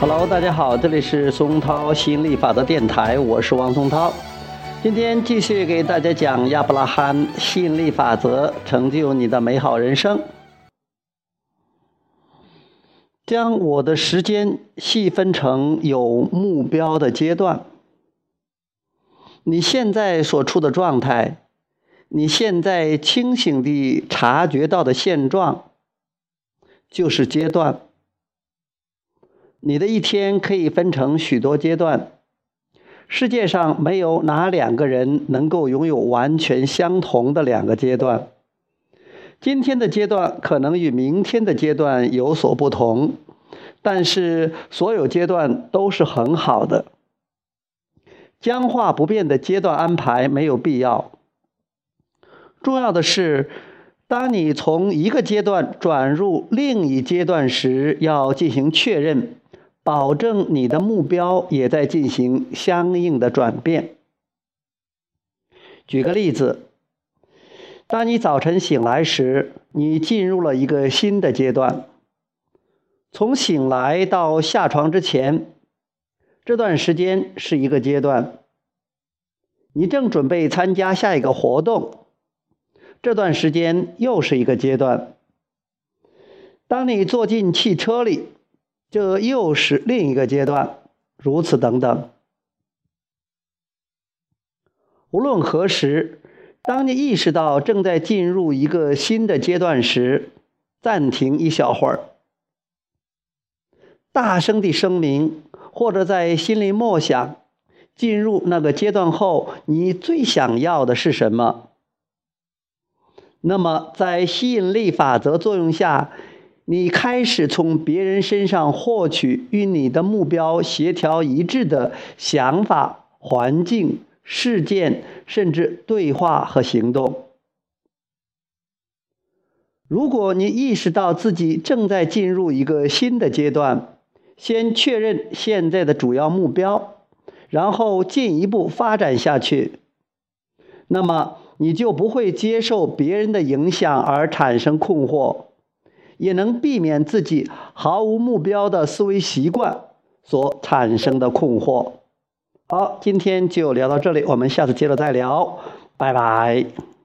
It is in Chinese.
Hello，大家好，这里是松涛吸引力法则电台，我是王松涛。今天继续给大家讲亚伯拉罕吸引力法则，成就你的美好人生。将我的时间细分成有目标的阶段。你现在所处的状态，你现在清醒地察觉到的现状，就是阶段。你的一天可以分成许多阶段。世界上没有哪两个人能够拥有完全相同的两个阶段。今天的阶段可能与明天的阶段有所不同，但是所有阶段都是很好的。僵化不变的阶段安排没有必要。重要的是，当你从一个阶段转入另一阶段时，要进行确认。保证你的目标也在进行相应的转变。举个例子，当你早晨醒来时，你进入了一个新的阶段。从醒来到下床之前，这段时间是一个阶段。你正准备参加下一个活动，这段时间又是一个阶段。当你坐进汽车里。这又是另一个阶段，如此等等。无论何时，当你意识到正在进入一个新的阶段时，暂停一小会儿，大声地声明，或者在心里默想：进入那个阶段后，你最想要的是什么？那么，在吸引力法则作用下。你开始从别人身上获取与你的目标协调一致的想法、环境、事件，甚至对话和行动。如果你意识到自己正在进入一个新的阶段，先确认现在的主要目标，然后进一步发展下去，那么你就不会接受别人的影响而产生困惑。也能避免自己毫无目标的思维习惯所产生的困惑。好，今天就聊到这里，我们下次接着再聊，拜拜。